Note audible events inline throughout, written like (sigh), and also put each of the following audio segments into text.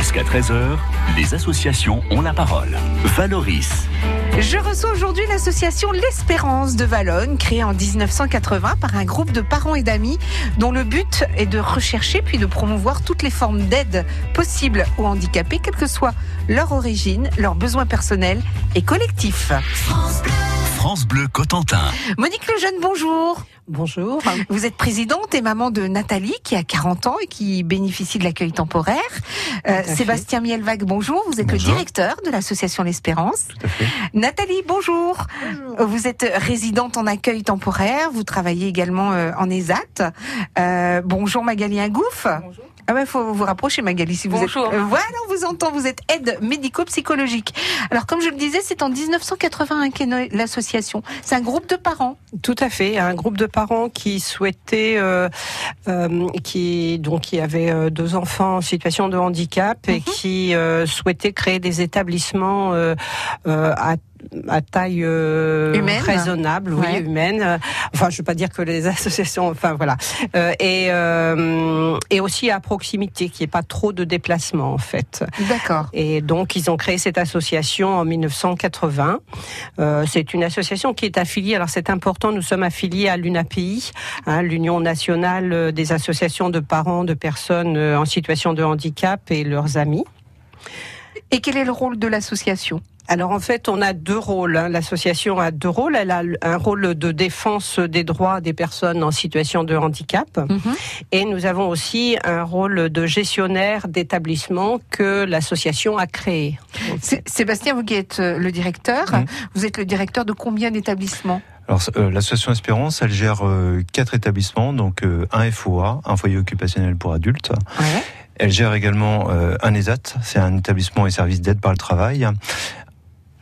Jusqu'à 13h, les associations ont la parole. Valoris. Je reçois aujourd'hui l'association L'Espérance de Valonne, créée en 1980 par un groupe de parents et d'amis dont le but est de rechercher puis de promouvoir toutes les formes d'aide possibles aux handicapés, quelle que soit leur origine, leurs besoins personnels et collectifs. France Bleu Cotentin. Monique Lejeune, bonjour. Bonjour. Vous êtes présidente et maman de Nathalie qui a 40 ans et qui bénéficie de l'accueil temporaire. Euh, Sébastien Mielvac, bonjour. Vous êtes Bonjour. le directeur de l'association L'Espérance. Tout à fait. Nathalie, bonjour. Vous êtes résidente en accueil temporaire. Vous travaillez également euh, en ESAT. Euh, bonjour Magali Ingouf. Bonjour. Ah ouais, faut vous rapprocher Magali si vous Bonjour. êtes. Euh, voilà, on vous entend. Vous êtes aide médico-psychologique. Alors comme je le disais, c'est en 1981 qu'est née l'association. C'est un groupe de parents. Tout à fait, un groupe de parents qui souhaitait, euh, euh, qui donc qui avait euh, deux enfants en situation de handicap et Mhm. qui euh, souhaitait créer des établissements euh, euh, à à taille euh, Humaine. raisonnable, oui, Ouais. humaine. Euh, Enfin, je veux pas dire que les (laughs) associations, enfin voilà, Euh, et euh, et aussi à proximité, qu'il n'y ait pas trop de déplacements en fait. D'accord. Et donc, ils ont créé cette association en 1980. Euh, c'est une association qui est affiliée, alors c'est important, nous sommes affiliés à l'UNAPI, hein, l'Union nationale des associations de parents de personnes en situation de handicap et leurs amis. Et quel est le rôle de l'association? Alors en fait, on a deux rôles. hein. L'association a deux rôles. Elle a un rôle de défense des droits des personnes en situation de handicap. Et nous avons aussi un rôle de gestionnaire d'établissement que l'association a créé. Sébastien, vous qui êtes euh, le directeur, vous êtes le directeur de combien d'établissements? Alors, euh, l'association Espérance, elle gère euh, quatre établissements, donc euh, un FOA, un foyer occupationnel pour adultes. Elle gère également euh, un ESAT, c'est un établissement et service d'aide par le travail.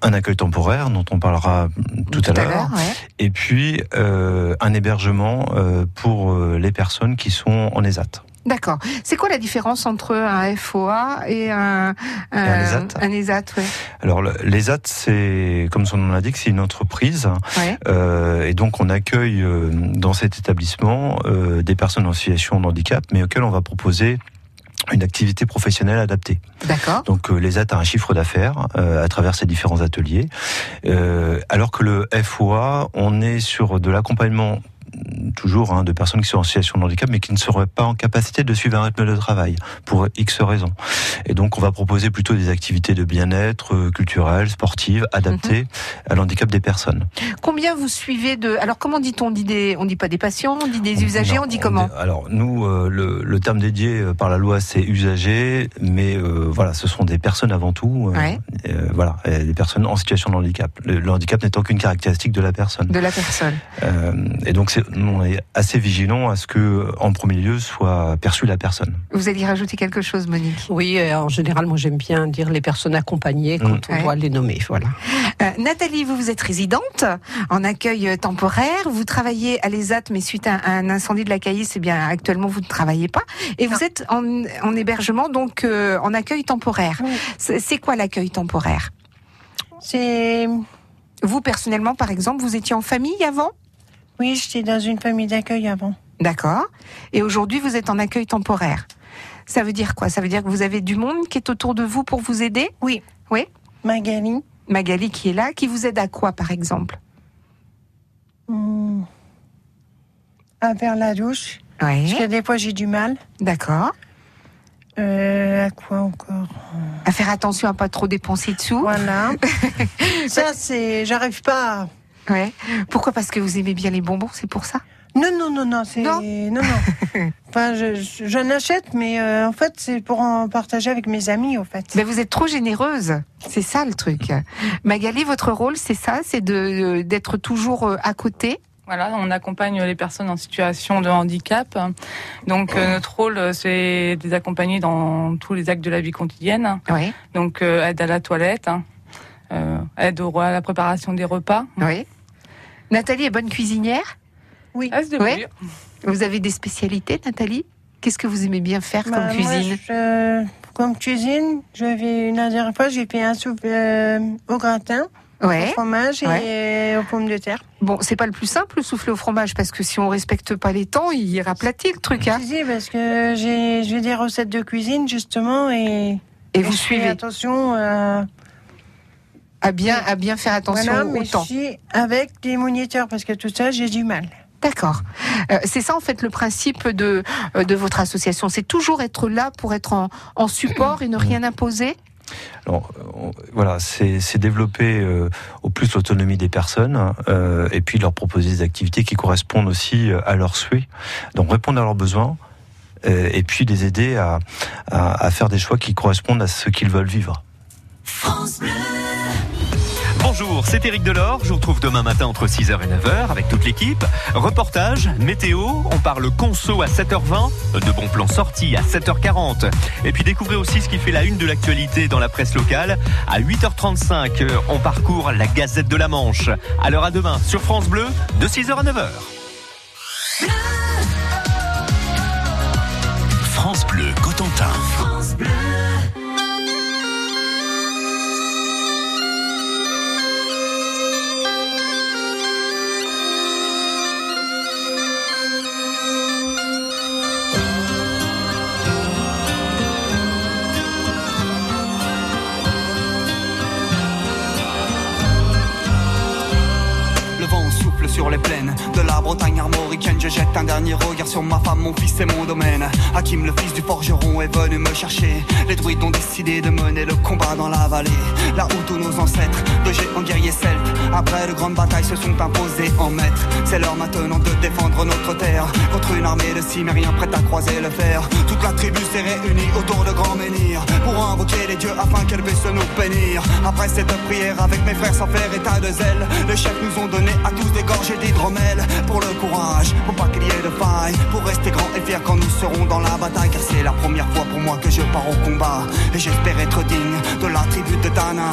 Un accueil temporaire dont on parlera tout, à l'heure, ouais. et puis euh, un hébergement euh, pour euh, les personnes qui sont en ESAT. D'accord. C'est quoi la différence entre un FOA et un, un ESAT. un ESAT, ouais. Alors le- l'ESAT, c'est comme son nom l'indique, c'est une entreprise Ouais. Euh, et donc on accueille dans cet établissement des personnes en situation de handicap, mais auxquelles on va proposer une activité professionnelle adaptée. D'accord. Donc euh, l'ESAT a un chiffre d'affaires euh, à travers ses différents ateliers, Euh, alors que le FOA, on est sur de l'accompagnement toujours hein, de personnes qui sont en situation de handicap mais qui ne seraient pas en capacité de suivre un rythme de travail pour X raisons. Et donc on va proposer plutôt des activités de bien-être euh, culturelles, sportives, adaptées à l'handicap des personnes. Combien vous suivez de Alors comment dit-on? On dit des, on dit pas des patients, on dit des usagers, Non, on dit comment? Alors nous, euh, le, le terme dédié euh, par la loi, c'est usager, mais euh, voilà, ce sont des personnes avant tout. Ouais. voilà, des personnes en situation de handicap. Le, le handicap n'étant qu'une caractéristique de la personne. De la personne. Et donc, c'est- on est assez vigilant à ce que, en premier lieu, soit perçue la personne. Vous allez rajouter quelque chose, Monique? Oui, et en général, moi j'aime bien dire les personnes accompagnées quand on Ouais. doit les nommer. Voilà. Euh, Nathalie, vous, vous êtes résidente en accueil euh, temporaire. Vous travaillez à l'ESAT, mais suite à un incendie de la Caïs, eh bien, actuellement, vous ne travaillez pas. Et vous êtes en, en hébergement, donc euh, en accueil temporaire. Oui. C'est quoi l'accueil temporaire? C'est. Vous, personnellement, par exemple, vous étiez en famille avant? Oui, j'étais dans une famille d'accueil avant. D'accord. Et aujourd'hui, vous êtes en accueil temporaire. Ça veut dire quoi? Ça veut dire que vous avez du monde qui est autour de vous pour vous aider? Oui. Oui? Magali. Magali qui est là, qui vous aide à quoi, par exemple? Hmm, À faire la douche. Oui. Parce que des fois, j'ai du mal. D'accord. Euh, à quoi encore? À faire attention à pas trop dépenser de sous. Voilà. (laughs) ça, c'est. J'arrive pas. Ouais. Pourquoi Parce que vous aimez bien les bonbons, c'est pour ça? Non, non, non, non. C'est. Non? (laughs) Non, non. enfin, je, je- j'en achète, mais euh, en fait, c'est pour en partager avec mes amis, au fait. Mais vous êtes trop généreuse. C'est ça le truc. Magali, votre rôle, c'est ça, c'est de d'être toujours euh, à côté? Voilà, on accompagne les personnes en situation de handicap. Donc euh, notre rôle, euh, c'est de les accompagner dans tous les actes de la vie quotidienne. Oui. Donc euh, aide à la toilette, hein, euh, aide au, à la préparation des repas. Oui. Nathalie est bonne cuisinière. Débrouille. Ouais. Vous avez des spécialités, Nathalie? Qu'est-ce que vous aimez bien faire Bah, comme moi, cuisine? je- Comme cuisine, j'avais une dernière fois, j'ai fait un soupe euh, au gratin, au fromage et aux pommes de terre. Bon, c'est pas le plus simple, le souffler au fromage, parce que si on respecte pas les temps, il raplatit le truc. Hein. Si, si, parce que j'ai des recettes de cuisine justement et Et Et vous je fais suivez attention. euh, à bien, à bien faire attention voilà, au mais temps. je suis avec des moniteurs parce que tout ça, j'ai du mal. D'accord. Euh, c'est ça en fait le principe de, euh, de votre association. C'est toujours être là pour être en, en support et ne rien imposer? Alors, on- voilà, c'est c'est développer euh, au plus l'autonomie des personnes euh, et puis leur proposer des activités qui correspondent aussi euh, à leurs souhaits. Donc répondre à leurs besoins euh, et puis les aider à, à, à faire des choix qui correspondent à ce qu'ils veulent vivre. Bonjour, c'est Eric Delors. Je vous retrouve demain matin entre 6h et 9h avec toute l'équipe. Reportage, météo, on parle conso à 7h20, de bons plans sortis à 7h40. Et puis découvrez aussi ce qui fait la une de l'actualité dans la presse locale. À 8h35, euh, on parcourt la Gazette de la Manche. Alors à demain sur France Bleu, de 6h à 9h. France Bleu Cotentin. Le Je jette un dernier regard sur ma femme, mon fils et mon domaine. Hakim, le fils du forgeron, est venu me chercher. Les druides ont décidé de mener le combat dans la vallée. Là où tous nos ancêtres, de géants guerriers celtes, après de grandes batailles, se sont imposés en maîtres. C'est l'heure maintenant de défendre notre terre contre une armée de cimériens prête à croiser le fer. Toute la tribu s'est réunie autour de grands menhirs pour invoquer les dieux afin qu'elle puisse nous bénir. Après cette prière, avec mes frères sans faire état de zèle, les chefs nous ont donné à tous des gorgées d'hydromel pour le courage, pour pas qu'il y ait de faille, pour rester grand et fier quand nous serons dans la bataille. Car c'est la première fois pour moi que je pars au combat et j'espère être digne de la tribu de Dana.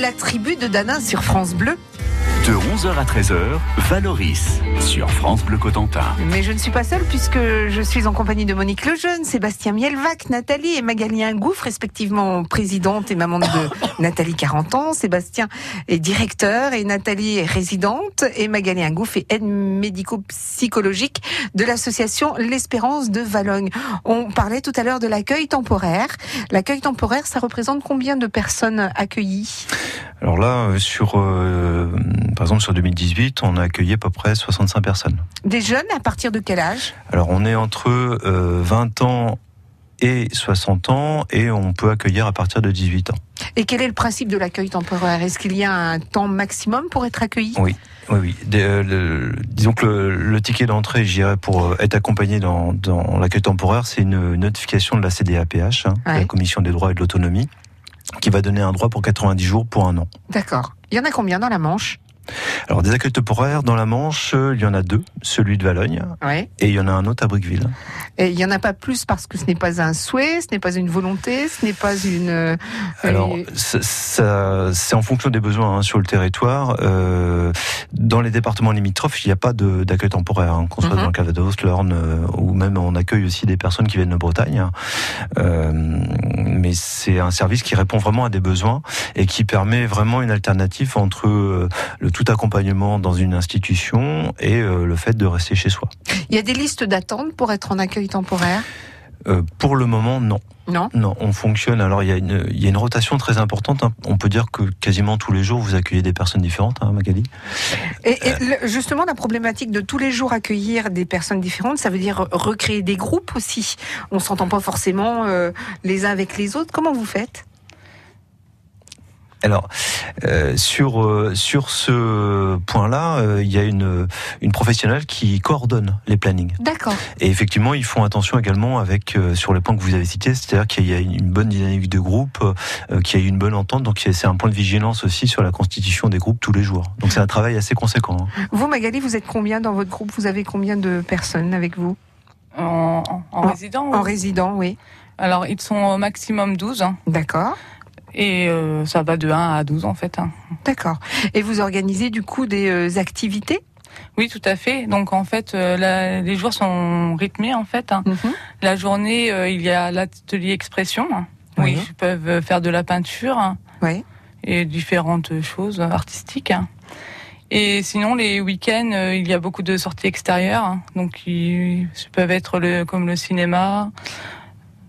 La tribu de Dana sur France Bleu. De 11h à 13h, Valoris sur France Bleu Cotentin. Mais je ne suis pas seule puisque je suis en compagnie de Monique Lejeune, Sébastien Mielvac, Nathalie et Magali Ingouff, respectivement présidente et maman de (coughs) Nathalie 40 ans. Sébastien est directeur et Nathalie est résidente et Magali Ingouff est aide médico-psychologique de l'association L'Espérance de Valogne. On parlait tout à l'heure de l'accueil temporaire. L'accueil temporaire, ça représente combien de personnes accueillies? Alors là, sur, euh, par exemple, sur 2018, on a accueilli à peu près 65 personnes. Des jeunes à partir de quel âge? Alors on est entre euh, 20 ans et 60 ans et on peut accueillir à partir de 18 ans. Et quel est le principe de l'accueil temporaire? Est-ce qu'il y a un temps maximum pour être accueilli? Oui, oui, oui. Euh, le- disons que le, le ticket d'entrée, j'irais pour euh, être accompagné dans, dans l'accueil temporaire, c'est une notification de la CDAPH, hein, la. Commission des droits et de l'autonomie, qui va donner un droit pour 90 jours pour un an. D'accord. Il y en a combien dans la Manche? Alors des accueils temporaires dans la Manche, euh, il y en a deux, celui de Valogne Ouais. et il y en a un autre à Briqueville. Et il n'y en a pas plus parce que ce n'est pas un souhait, ce n'est pas une volonté, ce n'est pas une. euh, Alors, ça, ça- c'est en fonction des besoins hein, sur le territoire. Euh, dans les départements limitrophes, il n'y a pas de- d'accueil temporaire, hein, qu'on soit Mhm. dans le Calvados, l'Orne, euh, ou même on accueille aussi des personnes qui viennent de Bretagne. hein. Euh, mais c'est un service qui répond vraiment à des besoins et qui permet vraiment une alternative entre le tout accompagnement dans une institution et euh, le fait de rester chez soi. Il y a des listes d'attente pour être en accueil temporaire? Euh, pour le moment, non. Non? Non, on fonctionne. Alors il y a une, il y a une rotation très importante. hein. On peut dire que quasiment tous les jours vous accueillez des personnes différentes, hein, Magali? Et, et le- justement, la problématique de tous les jours accueillir des personnes différentes, ça veut dire recréer des groupes aussi? On s'entend pas forcément euh, les uns avec les autres. Comment vous faites? Alors euh, sur euh, sur ce point-là, euh, il y a une une professionnelle qui coordonne les plannings. D'accord. Et effectivement, ils font attention également avec euh, sur les points que vous avez cités, c'est-à-dire qu'il y a une bonne dynamique de groupe, euh, qu'il y a une bonne entente. Donc c'est un point de vigilance aussi sur la constitution des groupes tous les jours. Donc c'est un travail assez conséquent. hein. Vous, Magali, vous êtes combien dans votre groupe? Vous avez combien de personnes avec vous? En, en- en En- résident En oui. résident, oui. Alors, ils sont au maximum 12. hein, D'accord. Et euh, ça va de 1 à 12 en fait. hein. D'accord. Et vous organisez du coup des euh, activités? Oui, tout à fait. Donc en fait, euh, la- les jours sont rythmés en fait. hein. La journée, euh, il y a l'atelier expression. hein, où Oui. ils peuvent faire de la peinture hein, Oui. et différentes choses artistiques. Et sinon, les week-ends, euh, il y a beaucoup de sorties extérieures. Donc, ils ça peuvent être le, comme le cinéma,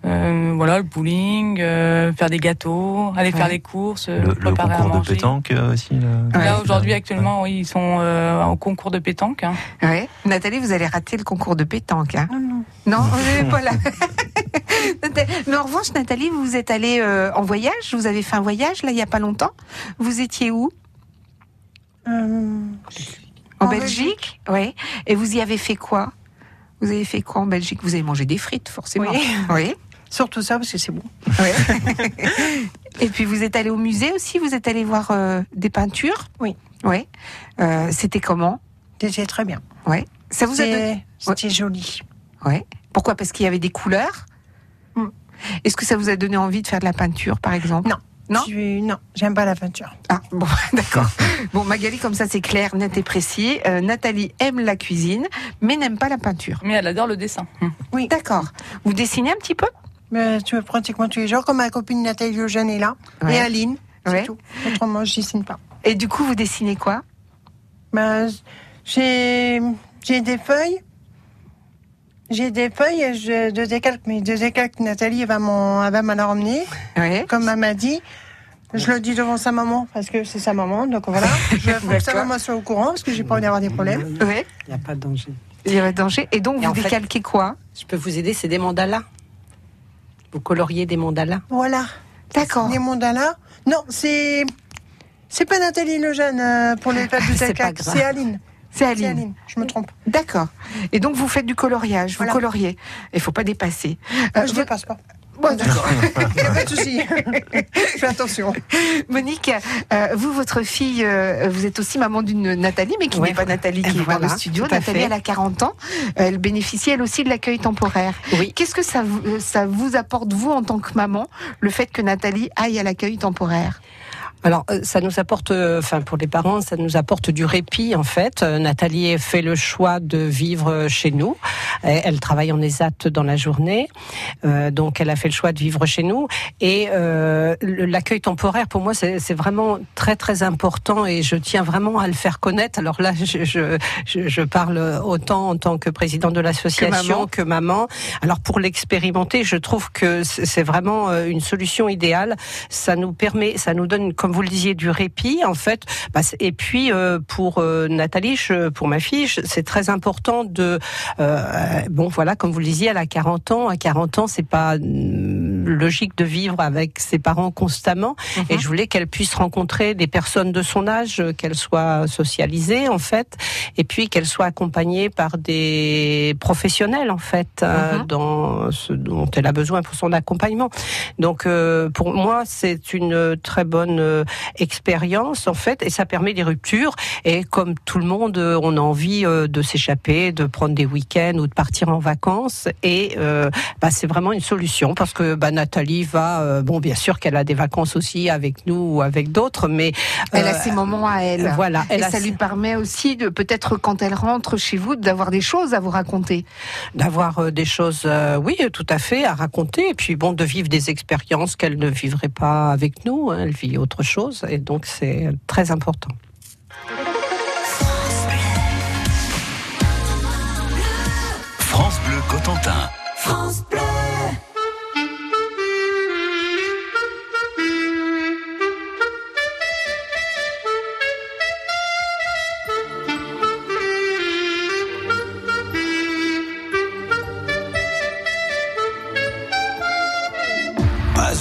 euh, voilà, le bowling, euh, faire des gâteaux, aller faire les courses, Le, euh, le préparer à concours de manger. pétanque euh, aussi. là. Aujourd'hui, actuellement, oui, ils sont euh, au concours de pétanque. hein. Ouais. Nathalie, vous allez rater le concours de pétanque. Hein Non, non. non, vous n'êtes (laughs) pas là. (laughs) Mais en revanche, Nathalie, vous êtes allée euh, en voyage. Vous avez fait un voyage là il y a pas longtemps. Vous étiez où? Euh, En, En Belgique? Oui. Et vous y avez fait quoi? Vous avez fait quoi en Belgique? Vous avez mangé des frites, forcément. Oui. Oui. Surtout ça parce que c'est bon. Ouais. (laughs) Et puis vous êtes allé au musée aussi. Vous êtes allé voir euh, des peintures? Oui. Oui. Euh, C'était comment? C'était très bien. Ouais. Ça vous a donné C'était c'était joli. Ouais. Pourquoi? Parce qu'il y avait des couleurs? Mm. Est-ce que ça vous a donné envie de faire de la peinture, par exemple? Non. Non? Je non, j'aime pas la peinture. Ah, bon, (laughs) d'accord. Bon, Magali, comme ça, c'est clair, net et précis. Euh, Nathalie aime la cuisine, mais n'aime pas la peinture. Mais elle adore le dessin. Hum. Oui. D'accord. Vous dessinez un petit peu? Mais tu veux pratiquement tous les jours, comme ma copine Nathalie Eugène est là. Ouais. Et Aline. C'est Ouais. tout. Autrement, je dessine pas. Et du coup, vous dessinez quoi? Ben, j'ai j'ai des feuilles. J'ai des feuilles et je de décalque, mais de décalque, Nathalie elle va m'en elle va m'en emmener, Ouais. comme elle m'a dit. Je le dis devant sa maman parce que c'est sa maman, donc voilà. (laughs) Je veux que sa maman soit au courant parce que j'ai pas envie d'avoir des problèmes. Il n'y a pas de danger. Il y a danger. Et donc, Et vous fait- décalquez quoi? Je peux vous aider, c'est des mandalas. Vous coloriez des mandalas Voilà. D'accord. Des mandalas. Non, c'est. C'est pas Nathalie Lejeune euh, pour les (laughs) plaques de C'est grave. c'est Aline. C'est Aline. Aline, je me trompe. D'accord. Et donc vous faites du coloriage, vous Voilà. coloriez. Il faut pas dépasser. Euh, je vo- dépasse pas. Bon, d'accord. (laughs) Il n'y a pas de souci. (laughs) fais attention. Monique, euh, vous, votre fille, euh, vous êtes aussi maman d'une Nathalie, mais qui n'est pas Nathalie qui est dans le studio. Nathalie, elle a 40 ans. Elle bénéficie elle aussi de l'accueil temporaire. Oui. Qu'est-ce que ça vous, euh, ça vous apporte, vous, en tant que maman, le fait que Nathalie aille à l'accueil temporaire? Alors, euh, ça nous apporte, euh, enfin pour les parents, ça nous apporte du répit en fait. Euh, Nathalie fait le choix de vivre chez nous. Elle travaille en ESAT dans la journée, Euh, donc elle a fait le choix de vivre chez nous. Et euh, l'accueil temporaire, pour moi, c'est vraiment très très important et je tiens vraiment à le faire connaître. Alors là, je, je, je, je parle autant en tant que président de l'association que maman. Alors pour l'expérimenter, je trouve que c'est vraiment une solution idéale. Ça nous permet, ça nous donne, comme vous le disiez, du répit en fait. Bah, et puis euh, pour euh, Nathalie, pour ma fille, c'est très important de, euh, bon voilà, comme vous le disiez, elle a 40 ans. À 40 ans, c'est pas mm, logique de vivre avec ses parents constamment. Et je voulais qu'elle puisse rencontrer des personnes de son âge, euh, qu'elle soit socialisée en fait, et puis qu'elle soit accompagnée par des professionnels en fait euh, Mhm. dans ce dont elle a besoin pour son accompagnement. Donc euh, pour moi c'est une très bonne expérience en fait et ça permet des ruptures et comme tout le monde on a envie de s'échapper, de prendre des week-ends ou de partir en vacances et bah, c'est vraiment une solution parce que bah, Nathalie va euh, bon bien sûr qu'elle a des vacances aussi avec nous ou avec d'autres mais Elle a euh, ses moments à elle. voilà Et elle a ça lui permet aussi de peut-être quand elle rentre chez vous d'avoir des choses à vous raconter. d'avoir euh, des choses, euh, oui, tout à fait, à raconter, et puis bon, de vivre des expériences qu'elle ne vivrait pas avec nous. hein, elle vit autre chose, et donc c'est très important. France Bleu Cotentin. Pas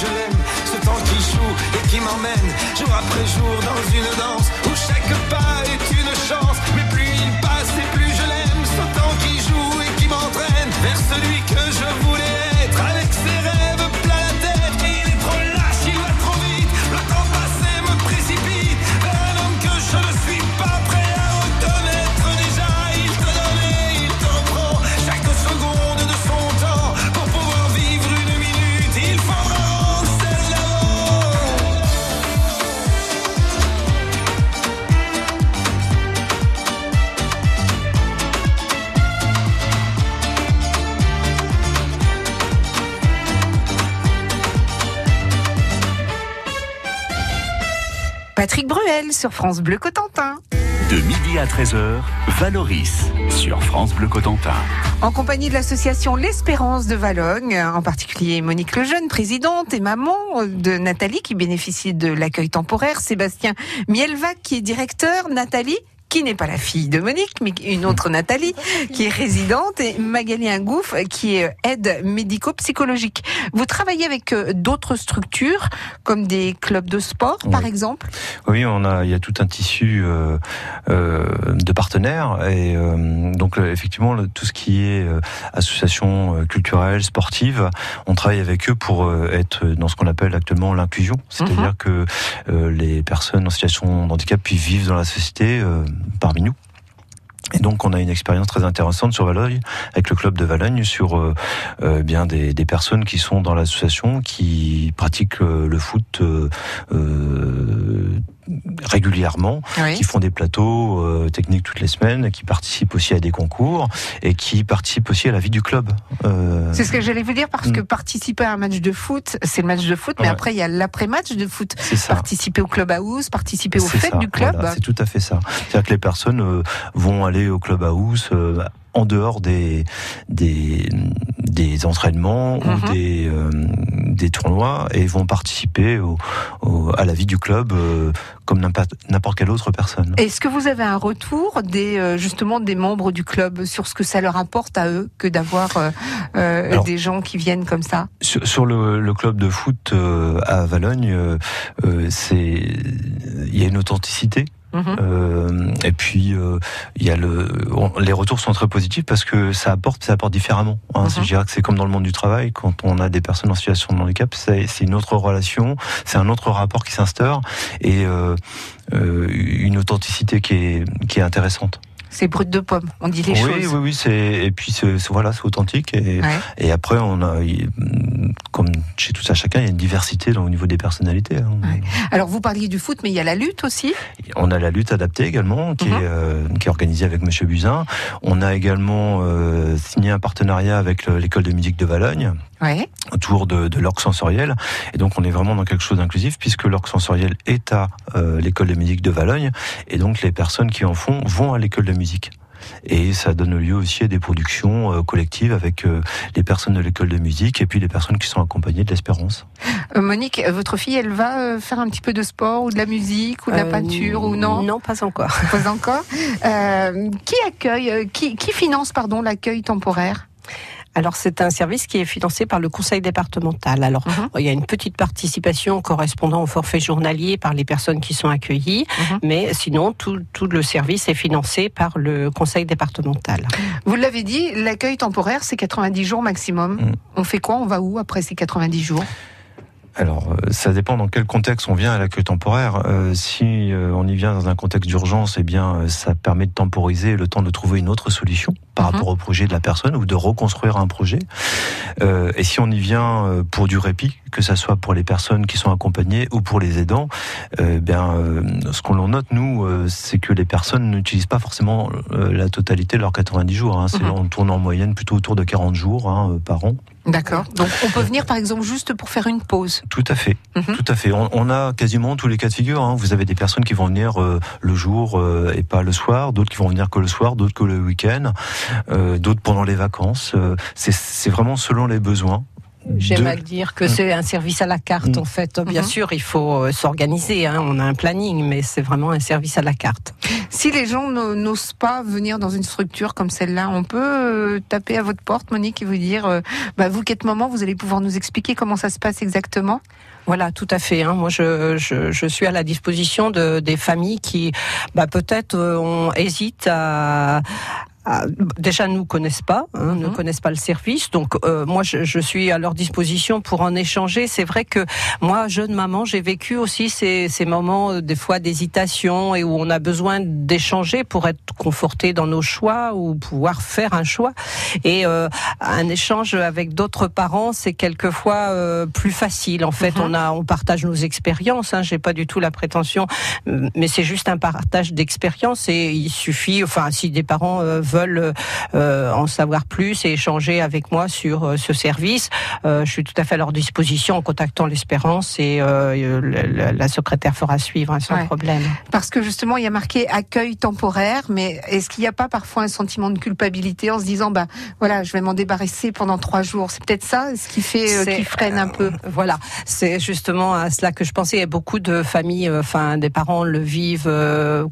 je l'aime, ce temps qui joue et qui m'emmène jour après jour dans une danse où chaque pas est une chance. Patrick Bruel sur France Bleu Cotentin. De midi à 13h, Valoris sur France Bleu Cotentin. En compagnie de l'association L'Espérance de Valogne, en particulier Monique Lejeune, présidente et maman de Nathalie qui bénéficie de l'accueil temporaire, Sébastien Mielvac qui est directeur, Nathalie qui n'est pas la fille de Monique, mais une autre Nathalie, qui est résidente, et Magali Ingouff, qui est aide médico-psychologique. Vous travaillez avec euh, d'autres structures, comme des clubs de sport, par exemple? Oui, on a, il y a tout un tissu euh, euh, de partenaires et euh, donc euh, effectivement tout ce qui est euh, association euh, culturelle, sportive, on travaille avec eux pour euh, être dans ce qu'on appelle actuellement l'inclusion, c'est-à-dire que euh, les personnes en situation de handicap puissent vivre dans la société euh, parmi nous. Et donc on a une expérience très intéressante sur Valogne avec le club de Valogne sur euh, euh, bien des, personnes qui sont dans l'association qui pratiquent euh, le foot régulièrement, Oui. qui font des plateaux euh, techniques toutes les semaines, qui participent aussi à des concours et qui participent aussi à la vie du club. Euh, C'est ce que j'allais vous dire parce Mm. que participer à un match de foot, c'est le match de foot, mais Ouais. après il y a l'après-match de foot. ça. Participer au club house, participer aux fêtes ça, du club. voilà, c'est tout à fait ça. C'est-à-dire que les personnes euh, vont aller au club house en dehors des des, des entraînements Mhm. ou des euh, des tournois et vont participer au, au- à la vie du club euh, comme n'importe n'importe quelle autre personne. Est-ce que vous avez un retour des euh, justement des membres du club sur ce que ça leur apporte à eux que d'avoir euh, euh, des gens qui viennent comme ça? Sur, sur le, le club de foot euh, à Valogne, c'est il y a une authenticité. Mhm. Euh, et puis euh, il y a le, on- les retours sont très positifs parce que ça apporte, ça apporte différemment. Hein. Mhm. Je dirais que c'est comme dans le monde du travail, quand on a des personnes en situation de handicap, c'est c'est une autre relation, c'est un autre rapport qui s'instaure et euh, euh, une authenticité qui est qui est intéressante. C'est brut de pomme, on dit les oui, choses. oui, oui, c'est et puis c'est voilà, c'est authentique et, Ouais. et après on a comme chez tout ça chacun, il y a une diversité dans, au niveau des personnalités. hein. Ouais. Alors vous parliez du foot, mais il y a la lutte aussi. On a la lutte adaptée également, qui, Mhm. est, euh, qui est organisée avec Monsieur Buzyn. On a également euh, signé un partenariat avec le- l'école de musique de Valogne Ouais. autour de, de l'orgue sensoriel. Et donc on est vraiment dans quelque chose d'inclusif puisque l'orgue sensoriel est à euh, l'école de musique de Valogne. Et donc les personnes qui en font vont à l'école de musique. Et ça donne lieu aussi à des productions euh, collectives avec euh, les personnes de l'école de musique et puis les personnes qui sont accompagnées de l'espérance. Euh, Monique, votre fille, elle va euh, faire un petit peu de sport ou de la musique ou de la peinture ou non? Non, pas encore. Pas encore. Euh, qui accueille, euh, qui, qui finance pardon l'accueil temporaire? Alors c'est un service qui est financé par le conseil départemental. Alors Mhm. il y a une petite participation correspondant au forfait journalier par les personnes qui sont accueillies, Mhm. mais sinon tout, tout le service est financé par le conseil départemental. Vous l'avez dit, l'accueil temporaire, c'est 90 jours maximum. Mm. On fait quoi? On va où après ces 90 jours? Alors, euh, ça dépend dans quel contexte on vient à l'accueil temporaire. Euh, si euh, on y vient dans un contexte d'urgence, eh bien, ça permet de temporiser le temps de trouver une autre solution par Mhm. rapport au projet de la personne ou de reconstruire un projet. Euh, et si on y vient euh, pour du répit, que ça soit pour les personnes qui sont accompagnées ou pour les aidants, euh, bien, euh, ce qu'on en note nous, c'est que les personnes n'utilisent pas forcément la totalité de leurs 90 jours. Hein. Mhm. On tourne en moyenne plutôt autour de 40 jours hein, par an. D'accord. Donc on peut venir par exemple juste pour faire une pause. Tout à fait, Mhm. tout à fait. On, on a quasiment tous les cas de figure. hein. Vous avez des personnes qui vont venir euh, le jour euh, et pas le soir, d'autres qui vont venir que le soir, d'autres que le week-end, euh, d'autres pendant les vacances. Euh, c'est- c'est vraiment selon les besoins. J'aime de- à dire que c'est un service à la carte, Mm. en fait. Bien Mhm. sûr, il faut euh, s'organiser. hein. On a un planning, mais c'est vraiment un service à la carte. Si les gens no- n'osent pas venir dans une structure comme celle-là, on peut taper à votre porte, Monique, et vous dire, bah, vous qui êtes maman, vous allez pouvoir nous expliquer comment ça se passe exactement? Voilà, tout à fait. hein. Moi, je, je, je suis à la disposition de, des familles qui, bah, peut-être, euh, on hésite à, à- déjà nous connaissent pas, hein, ne Mhm. connaissent pas le service. Donc euh, moi, je, je suis à leur disposition pour en échanger. C'est vrai que moi, jeune maman, j'ai vécu aussi ces, ces moments euh, des fois d'hésitation et où on a besoin d'échanger pour être conforté dans nos choix ou pouvoir faire un choix. Et euh, un échange avec d'autres parents, c'est quelquefois euh, plus facile. En fait, Mhm. on a, on partage nos expériences. Hein, J'ai pas du tout la prétention, mais c'est juste un partage d'expérience. Et il suffit, enfin, si des parents euh, veulent euh, en savoir plus et échanger avec moi sur euh, ce service, euh, je suis tout à fait à leur disposition en contactant l'Espérance et la secrétaire fera suivre hein, sans Ouais. problème. Parce que justement, il y a marqué accueil temporaire, mais est-ce qu'il n'y a pas parfois un sentiment de culpabilité en se disant, bah voilà, je vais m'en débarrasser pendant trois jours C'est peut-être ça ce qui fait, euh, qui freine un peu. Voilà, c'est justement à cela que je pensais. Et beaucoup de familles, enfin des parents le vivent. euh,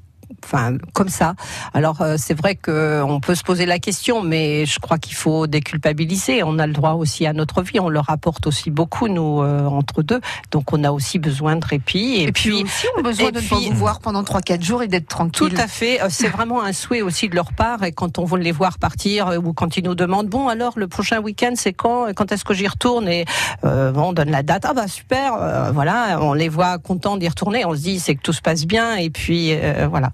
Enfin, comme ça. Alors, euh, c'est vrai que on peut se poser la question, mais je crois qu'il faut déculpabiliser. On a le droit aussi à notre vie. On leur apporte aussi beaucoup, nous, euh, entre deux. Donc, on a aussi besoin de répit. Et, Et, puis, puis, aussi, on a besoin de ne pas vous voir pendant trois, quatre jours et d'être tranquille. tout à fait. Euh, C'est vraiment un souhait aussi de leur part. Et quand on veut les voir partir, euh, ou quand ils nous demandent, bon, alors, le prochain week-end, c'est quand? Et Quand est-ce que j'y retourne? Et euh, on donne la date. Ah bah super, euh, voilà. On les voit contents d'y retourner. On se dit, c'est que tout se passe bien. Et puis, euh, voilà.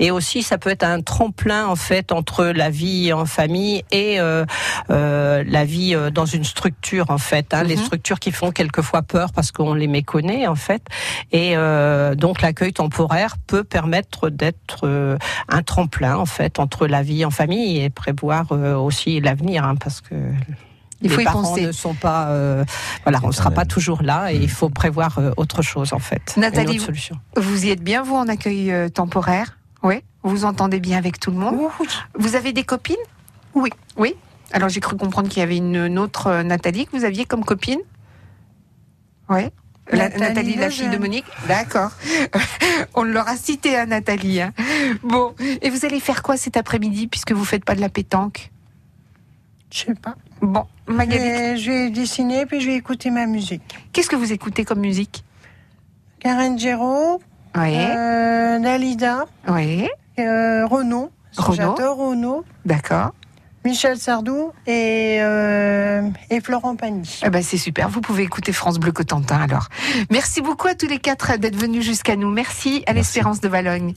Et aussi, ça peut être un tremplin en fait entre la vie en famille et euh, euh, la vie euh, dans une structure en fait. Hein, Les Mhm. structures qui font quelquefois peur parce qu'on les méconnaît en fait. Et euh, donc l'accueil temporaire peut permettre d'être euh, un tremplin en fait entre la vie en famille et prévoir euh, aussi l'avenir hein, parce que Il faut les y parents penser. ne sont pas euh, voilà on ne sera pas toujours là et il faut prévoir euh, autre chose en fait. Nathalie, une autre solution. Vous y êtes bien, vous, en accueil euh, temporaire? Oui. Vous vous entendez bien avec tout le monde? Vous avez des copines? Oui. Oui. Alors j'ai cru comprendre qu'il y avait une, une autre euh, Nathalie que vous aviez comme copine. Oui. La, Nathalie Nathalie, la fille de. Monique. D'accord. (laughs) On l'aura cité à Nathalie. hein. Bon, et vous allez faire quoi cet après-midi puisque vous faites pas de la pétanque? Je sais pas. Bon, Magali, Et je vais dessiner puis je vais écouter ma musique. qu'est-ce que vous écoutez comme musique? Karen Gero, Oui, euh, Dalida, oui, euh, Renaud, Renaud. j'adore Renaud, d'accord. Michel Sardou et, euh, et Florent Pagny. Eh ben, c'est super, vous pouvez écouter France Bleu Cotentin alors. Merci beaucoup à tous les quatre d'être venus jusqu'à nous. Merci à l'Espérance de Valogne.